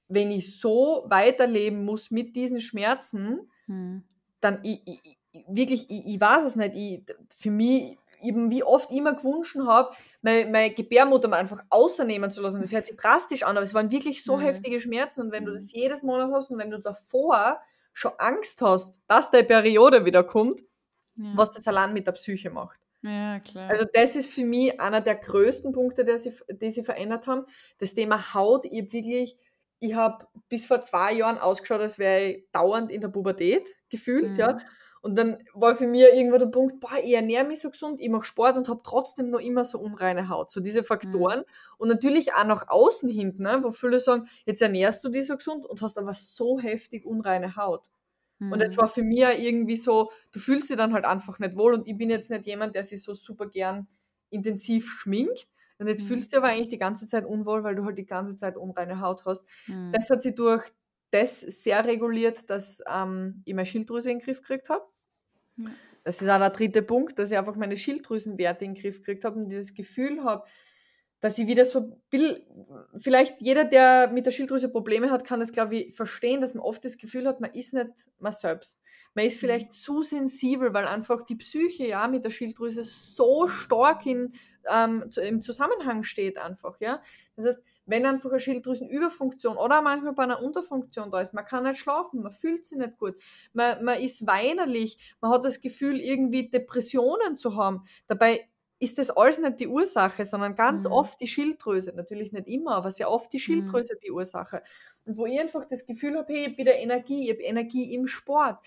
B: wenn ich so weiterleben muss mit diesen Schmerzen,
A: Mhm.
B: dann ich, ich- wirklich, ich, ich weiß es nicht, ich, für mich, eben wie oft immer gewünscht habe, meine, meine Gebärmutter mal einfach außernehmen zu lassen. Das hört sich drastisch an, aber es waren wirklich so
A: Mhm.
B: heftige Schmerzen. Und wenn du
A: Mhm.
B: das jedes Monat hast und wenn du davor schon Angst hast, dass deine Periode wieder kommt,
A: Ja.
B: was das allein mit der Psyche macht.
A: ja, klar.
B: Also das ist für mich einer der größten Punkte, die sie, die sie verändert haben. Das Thema Haut, ich hab wirklich, ich habe bis vor zwei Jahren ausgeschaut, als wäre ich dauernd in der Pubertät gefühlt,
A: Mhm.
B: ja. Und dann war für mich irgendwo der Punkt, boah, ich ernähre mich so gesund, ich mache Sport und habe trotzdem noch immer so unreine Haut. So diese Faktoren. Und natürlich auch nach außen hin, ne, wo viele sagen, jetzt ernährst du dich so gesund und hast aber so heftig unreine Haut. Und es
A: Mhm.
B: war für mich irgendwie so, du fühlst dich dann halt einfach nicht wohl. Und ich bin jetzt nicht jemand, der sich so super gern intensiv schminkt. Und jetzt
A: Mhm.
B: fühlst du dich aber eigentlich die ganze Zeit unwohl, weil du halt die ganze Zeit unreine Haut hast.
A: Mhm.
B: Das hat sich durch das sehr reguliert, dass ähm, ich meine Schilddrüse in den Griff gekriegt habe.
A: Ja.
B: Das ist auch der dritte Punkt, dass ich einfach meine Schilddrüsenwerte in den Griff gekriegt habe und dieses Gefühl habe, dass ich wieder so will, vielleicht jeder, der mit der Schilddrüse Probleme hat, kann das, glaube ich, verstehen, dass man oft das Gefühl hat, man ist nicht man selbst. Man ist vielleicht zu sensibel, weil einfach die Psyche ja mit der Schilddrüse so stark in, ähm, im Zusammenhang steht einfach, ja. Das heißt, wenn einfach eine Schilddrüsenüberfunktion oder manchmal bei einer Unterfunktion da ist, man kann nicht schlafen, man fühlt sich nicht gut, man, man ist weinerlich, man hat das Gefühl, irgendwie Depressionen zu haben. Dabei ist das alles nicht die Ursache, sondern ganz
A: Mhm.
B: oft die Schilddrüse. Natürlich nicht immer, aber sehr oft die Schilddrüse die Ursache. Und wo ich einfach das Gefühl habe, hey, ich habe wieder Energie, ich habe Energie im Sport.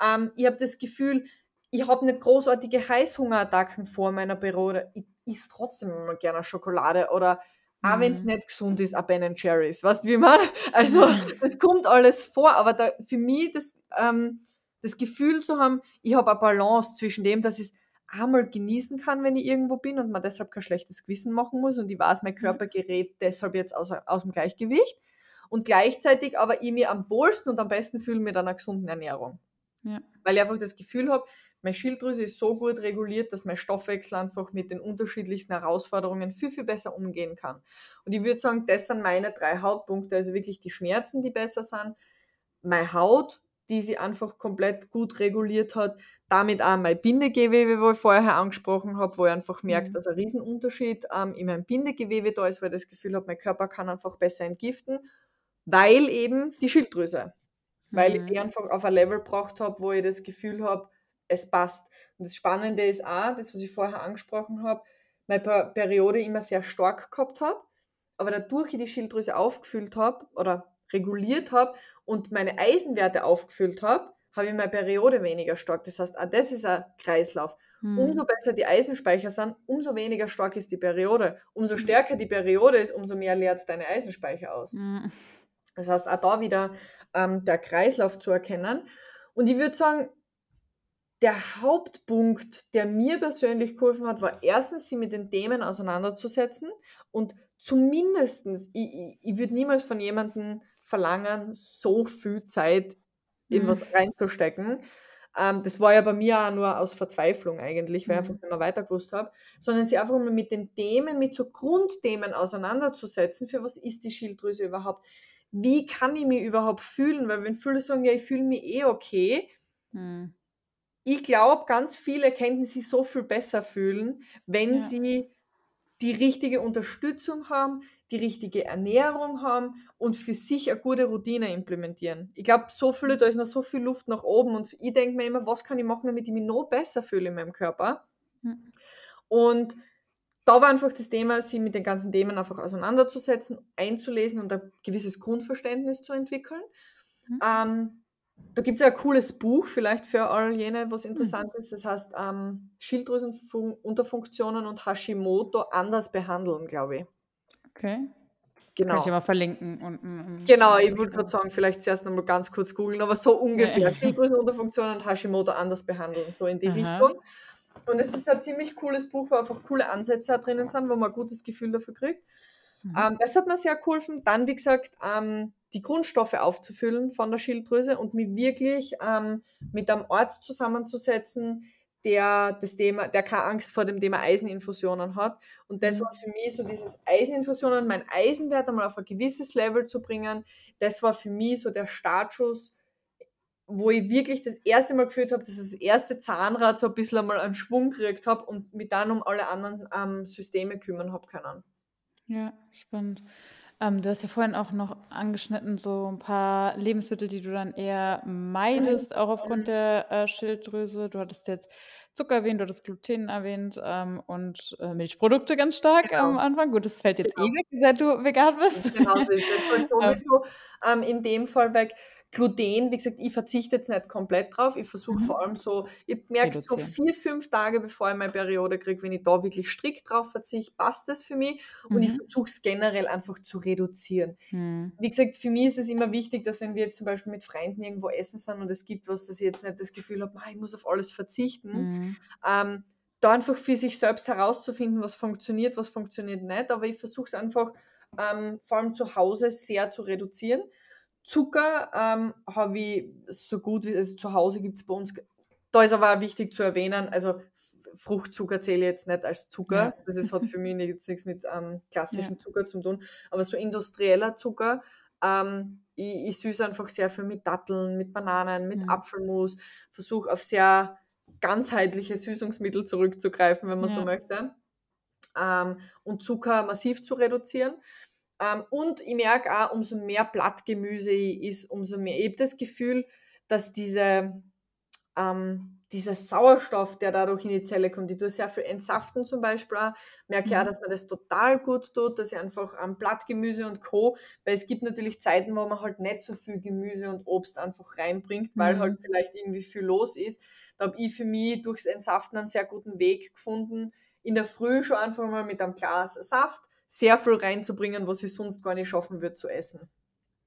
B: Ähm, ich habe das Gefühl, ich habe nicht großartige Heißhungerattacken vor meiner Periode. Ich esse trotzdem immer gerne Schokolade oder auch wenn es
A: Mhm.
B: nicht gesund ist, ein Ben Jerry's. Weißt du, wie man? Also,
A: Mhm.
B: das kommt alles vor, aber da, für mich das, ähm, das Gefühl zu haben, ich habe eine Balance zwischen dem, dass ich es einmal genießen kann, wenn ich irgendwo bin und man deshalb kein schlechtes Gewissen machen muss und ich weiß, mein Körper gerät deshalb jetzt aus, aus dem Gleichgewicht und gleichzeitig aber ich mir am wohlsten und am besten fühle mit einer gesunden Ernährung.
A: Ja.
B: Weil ich einfach das Gefühl habe, meine Schilddrüse ist so gut reguliert, dass mein Stoffwechsel einfach mit den unterschiedlichsten Herausforderungen viel, viel besser umgehen kann. Und ich würde sagen, das sind meine drei Hauptpunkte. Also wirklich die Schmerzen, die besser sind, meine Haut, die sie einfach komplett gut reguliert hat, damit auch mein Bindegewebe, wo ich vorher angesprochen habe, wo ich einfach merke,
A: Mhm.
B: dass ein Riesenunterschied ähm, in meinem Bindegewebe da ist, weil ich das Gefühl habe, mein Körper kann einfach besser entgiften, weil eben die Schilddrüse weil ich
A: Mhm.
B: die einfach auf ein Level gebracht habe, wo ich das Gefühl habe, es passt. Und das Spannende ist auch, das, was ich vorher angesprochen habe, meine Per- Periode immer sehr stark gehabt habe, aber dadurch ich die Schilddrüse aufgefüllt habe oder reguliert habe und meine Eisenwerte aufgefüllt habe, habe ich meine Periode weniger stark. Das heißt, auch das ist ein Kreislauf.
A: Mhm.
B: Umso besser die Eisenspeicher sind, umso weniger stark ist die Periode. Umso stärker die Periode ist, umso mehr leert es deine Eisenspeicher aus.
A: Mhm.
B: Das heißt, auch da wieder ähm, der Kreislauf zu erkennen. Und ich würde sagen, der Hauptpunkt, der mir persönlich geholfen hat, war erstens, sie mit den Themen auseinanderzusetzen und zumindest, ich, ich, ich würde niemals von jemandem verlangen, so viel Zeit in
A: Mhm.
B: was reinzustecken. Ähm, das war ja bei mir auch nur aus Verzweiflung eigentlich, weil ich
A: Mhm.
B: einfach nicht mehr weiter gewusst habe, sondern sie einfach mal mit den Themen, mit so Grundthemen auseinanderzusetzen, für was ist die Schilddrüse überhaupt, wie kann ich mich überhaupt fühlen, weil wenn viele sagen, ja, ich fühle mich eh okay,
A: Mhm.
B: ich glaube, ganz viele könnten sich so viel besser fühlen, wenn
A: Ja.
B: sie die richtige Unterstützung haben, die richtige Ernährung haben und für sich eine gute Routine implementieren. Ich glaube, so viele, da ist noch so viel Luft nach oben und ich denke mir immer, was kann ich machen, damit ich mich noch besser fühle in meinem Körper?
A: Mhm.
B: Und da war einfach das Thema, sich mit den ganzen Themen einfach auseinanderzusetzen, einzulesen und ein gewisses Grundverständnis zu entwickeln.
A: Mhm.
B: Ähm, da gibt es ja ein cooles Buch, vielleicht für all jene,
A: Mhm.
B: was interessant ist. Das heißt ähm, Schilddrüsenunterfunktionen und Hashimoto anders behandeln, glaube ich.
A: Okay. Kann
B: Genau.
A: ich ja mal verlinken unten.
B: Genau, ich wollte gerade sagen, vielleicht zuerst nochmal ganz kurz googeln, aber so ungefähr.
A: Ja.
B: Schilddrüsenunterfunktion und Hashimoto anders behandeln, so in die
A: Aha.
B: Richtung. Und es ist ein ziemlich cooles Buch, wo einfach coole Ansätze drinnen sind, wo man ein gutes Gefühl dafür kriegt.
A: Mhm.
B: Ähm, das hat mir sehr geholfen. Dann, wie gesagt, ähm, die Grundstoffe aufzufüllen von der Schilddrüse und mich wirklich ähm, mit einem Arzt zusammenzusetzen, der das Thema, der keine Angst vor dem Thema Eiseninfusionen hat. Und das
A: Mhm.
B: war für mich so dieses Eiseninfusionen, mein Eisenwert einmal auf ein gewisses Level zu bringen. Das war für mich so der Startschuss, wo ich wirklich das erste Mal gefühlt habe, dass das erste Zahnrad so ein bisschen einmal einen Schwung gekriegt habe und mich dann um alle anderen ähm, Systeme kümmern habe können.
A: Ja, spannend. Ähm, du hast ja vorhin auch noch angeschnitten, so ein paar Lebensmittel, die du dann eher meidest, auch aufgrund mhm. der äh, Schilddrüse. Du hattest jetzt Zucker erwähnt, du hattest Gluten erwähnt ähm, und äh, Milchprodukte ganz stark genau. am Anfang. Gut, das fällt jetzt genau. eh weg, seit du vegan bist. Genau, das
B: ist sowieso ähm, in dem Fall weg. Gluten, wie gesagt, ich verzichte jetzt nicht komplett drauf. Ich versuche mhm. vor allem so, ich merke so vier, fünf Tage, bevor ich meine Periode kriege, wenn ich da wirklich strikt drauf verzichte, passt das für mich. Mhm. Und ich mhm. versuche es generell einfach zu reduzieren. Mhm. Wie gesagt, für mich ist es immer wichtig, dass wenn wir jetzt zum Beispiel mit Freunden irgendwo essen sind und es gibt was, dass ich jetzt nicht das Gefühl habe, ich muss auf alles verzichten, mhm. ähm, da einfach für sich selbst herauszufinden, was funktioniert, was funktioniert nicht. Aber ich versuche es einfach ähm, vor allem zu Hause sehr zu reduzieren Zucker ähm, habe ich so gut wie, also zu Hause gibt es bei uns, da ist aber auch wichtig zu erwähnen, also Fruchtzucker zähle ich jetzt nicht als Zucker. Ja. Das hat für mich jetzt nichts mit ähm, klassischem ja. Zucker zu tun. Aber so industrieller Zucker, ähm, ich, ich süße einfach sehr viel mit Datteln, mit Bananen, mit ja. Apfelmus, versuche auf sehr ganzheitliche Süßungsmittel zurückzugreifen, wenn man so möchte. Ähm, und Zucker massiv zu reduzieren. Ähm, und ich merke auch, umso mehr Blattgemüse ist, umso mehr. Ich habe das Gefühl, dass diese, ähm, dieser Sauerstoff, der dadurch in die Zelle kommt, ich tue sehr viel entsaften zum Beispiel auch, merke mhm. auch, dass man das total gut tut, dass ich einfach ähm, Blattgemüse und Co., weil es gibt natürlich Zeiten, wo man halt nicht so viel Gemüse und Obst einfach reinbringt, weil mhm. halt vielleicht irgendwie viel los ist. Da habe ich für mich durchs Entsaften einen sehr guten Weg gefunden, in der Früh schon einfach mal mit einem Glas Saft, sehr viel reinzubringen, was ich sonst gar nicht schaffen würde zu essen.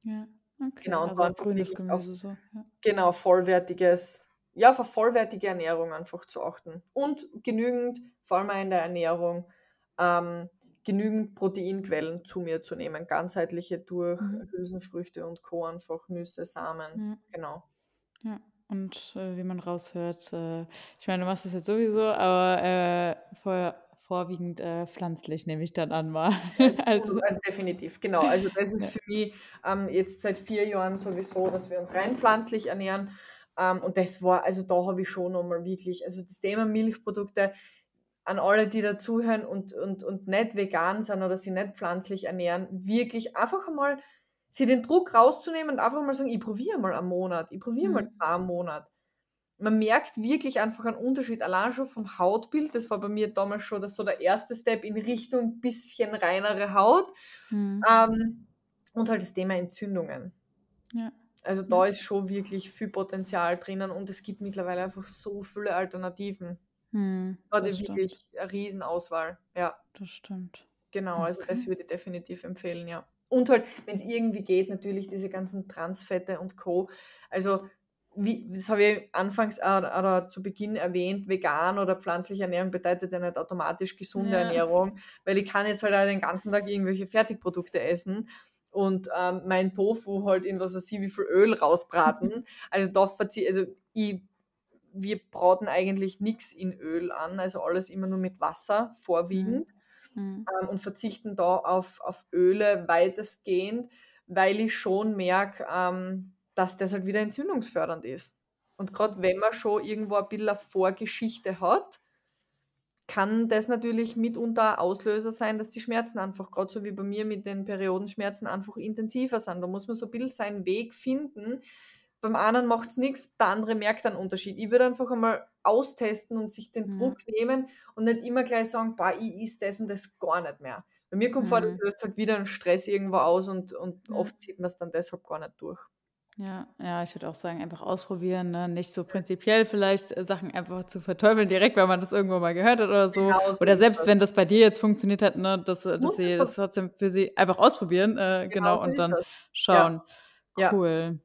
A: Ja, okay. Genau, und also grünes Gemüse so.
B: Ja. Genau, vollwertiges, ja, auf vollwertige Ernährung einfach zu achten. Und genügend, vor allem in der Ernährung, ähm, genügend Proteinquellen zu mir zu nehmen, ganzheitliche durch mhm. Hülsenfrüchte und Co. einfach Nüsse, Samen, ja. genau.
A: Ja, und äh, wie man raushört, äh, ich meine, du machst das jetzt sowieso, aber äh, vorher vorwiegend äh, pflanzlich, nehme ich dann an mal.
B: also, also, definitiv, genau. Also das ist ja. für mich ähm, jetzt seit vier Jahren sowieso, dass wir uns rein pflanzlich ernähren. Ähm, und das war, also da habe ich schon nochmal wirklich, also das Thema Milchprodukte an alle, die dazuhören und, und, und nicht vegan sind oder sich nicht pflanzlich ernähren, wirklich einfach einmal sie den Druck rauszunehmen und einfach mal sagen, ich probiere mal einen Monat, ich probiere mhm. mal zwei im Monat man merkt wirklich einfach einen Unterschied, allein schon vom Hautbild. Das war bei mir damals schon das so der erste Step in Richtung bisschen reinere Haut. Mhm. Ähm, und halt das Thema Entzündungen. Ja. Also da ja. ist schon wirklich viel Potenzial drinnen und es gibt mittlerweile einfach so viele Alternativen. Mhm, da wirklich eine Riesenauswahl. Ja.
A: Das stimmt.
B: Genau, also okay. das würde ich definitiv empfehlen, ja. Und halt, wenn es irgendwie geht, natürlich diese ganzen Transfette und Co. Also wie, das habe ich anfangs oder, zu Beginn erwähnt, vegan oder pflanzliche Ernährung bedeutet ja nicht automatisch gesunde ja. Ernährung, weil ich kann jetzt halt den ganzen Tag irgendwelche Fertigprodukte essen und ähm, mein Tofu halt in was weiß ich, wie viel Öl rausbraten. also da verzieh, also ich, wir braten eigentlich nichts in Öl an, also alles immer nur mit Wasser vorwiegend mhm. ähm, und verzichten da auf, auf Öle weitestgehend, weil ich schon merke, ähm, dass das halt wieder entzündungsfördernd ist. Und gerade wenn man schon irgendwo ein bisschen eine Vorgeschichte hat, kann das natürlich mitunter Auslöser sein, dass die Schmerzen einfach, gerade so wie bei mir mit den Periodenschmerzen, einfach intensiver sind. Da muss man so ein bisschen seinen Weg finden. Beim einen macht es nichts, der andere merkt einen Unterschied. Ich würde einfach einmal austesten und sich den mhm. Druck nehmen und nicht immer gleich sagen, bah, ich ist das und das gar nicht mehr. Bei mir kommt mhm. vor, das löst halt wieder einen Stress irgendwo aus und, und mhm. oft zieht man es dann deshalb gar nicht durch.
A: Ja, ja, ich würde auch sagen, einfach ausprobieren, ne? Nicht so prinzipiell vielleicht äh, Sachen einfach zu verteufeln, direkt, weil man das irgendwo mal gehört hat oder so. Genau, so Oder selbst das. wenn das bei dir jetzt funktioniert hat, ne, dass, äh, dass sie das trotzdem für sie einfach ausprobieren, äh, genau, genau, und dann das. schauen. Ja. Cool.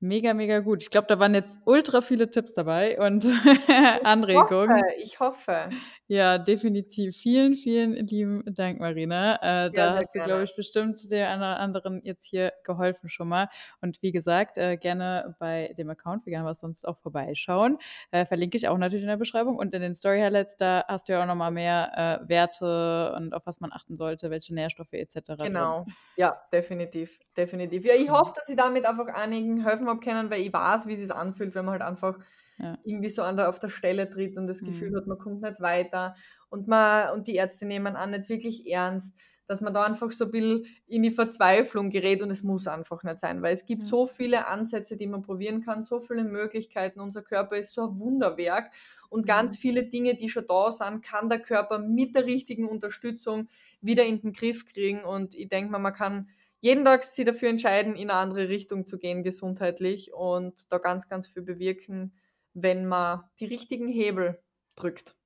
A: Mega, mega gut. Ich glaube, da waren jetzt ultra viele Tipps dabei und Anregungen.
B: Ich hoffe, ich hoffe.
A: Ja, definitiv. Vielen, vielen lieben Dank, Marina. Äh, da hast du, glaube ich, bestimmt der anderen jetzt hier geholfen schon mal. Und wie gesagt, äh, gerne bei dem Account Vegan was sonst auch vorbeischauen. Äh, verlinke ich auch natürlich in der Beschreibung. Und in den Story Highlights, da hast du ja auch nochmal mehr äh, Werte und auf was man achten sollte, welche Nährstoffe etc.
B: Genau. Drin. Ja, definitiv. Definitiv. Ja, ich hoffe, dass ich damit einfach einigen helfen Sachen abkennen, weil ich weiß, wie es sich anfühlt, wenn man halt einfach ja. irgendwie so an der, auf der Stelle tritt und das Gefühl mhm. hat, man kommt nicht weiter und, man, und die Ärzte nehmen an nicht wirklich ernst, dass man da einfach so ein bisschen in die Verzweiflung gerät und es muss einfach nicht sein, weil es gibt ja. so viele Ansätze, die man probieren kann, so viele Möglichkeiten. Unser Körper ist so ein Wunderwerk und ganz mhm. viele Dinge, die schon da sind, kann der Körper mit der richtigen Unterstützung wieder in den Griff kriegen. Und ich denke mal, man kann jeden Tag sich dafür entscheiden, in eine andere Richtung zu gehen, gesundheitlich und da ganz, ganz viel bewirken, wenn man die richtigen Hebel drückt.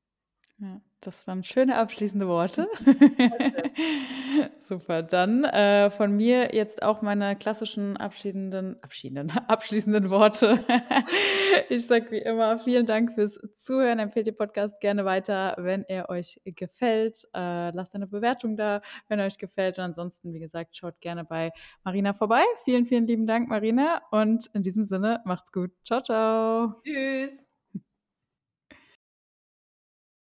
A: Ja. Das waren schöne abschließende Worte. Super. Dann äh, von mir jetzt auch meine klassischen abschiedenden, abschiedenden, abschließenden Worte. ich sage wie immer vielen Dank fürs Zuhören. Empfehlt den Podcast gerne weiter, wenn er euch gefällt. Äh, lasst eine Bewertung da, wenn er euch gefällt. Und ansonsten, wie gesagt, schaut gerne bei Marina vorbei. Vielen, vielen lieben Dank, Marina. Und in diesem Sinne, macht's gut. Ciao, ciao.
B: Tschüss.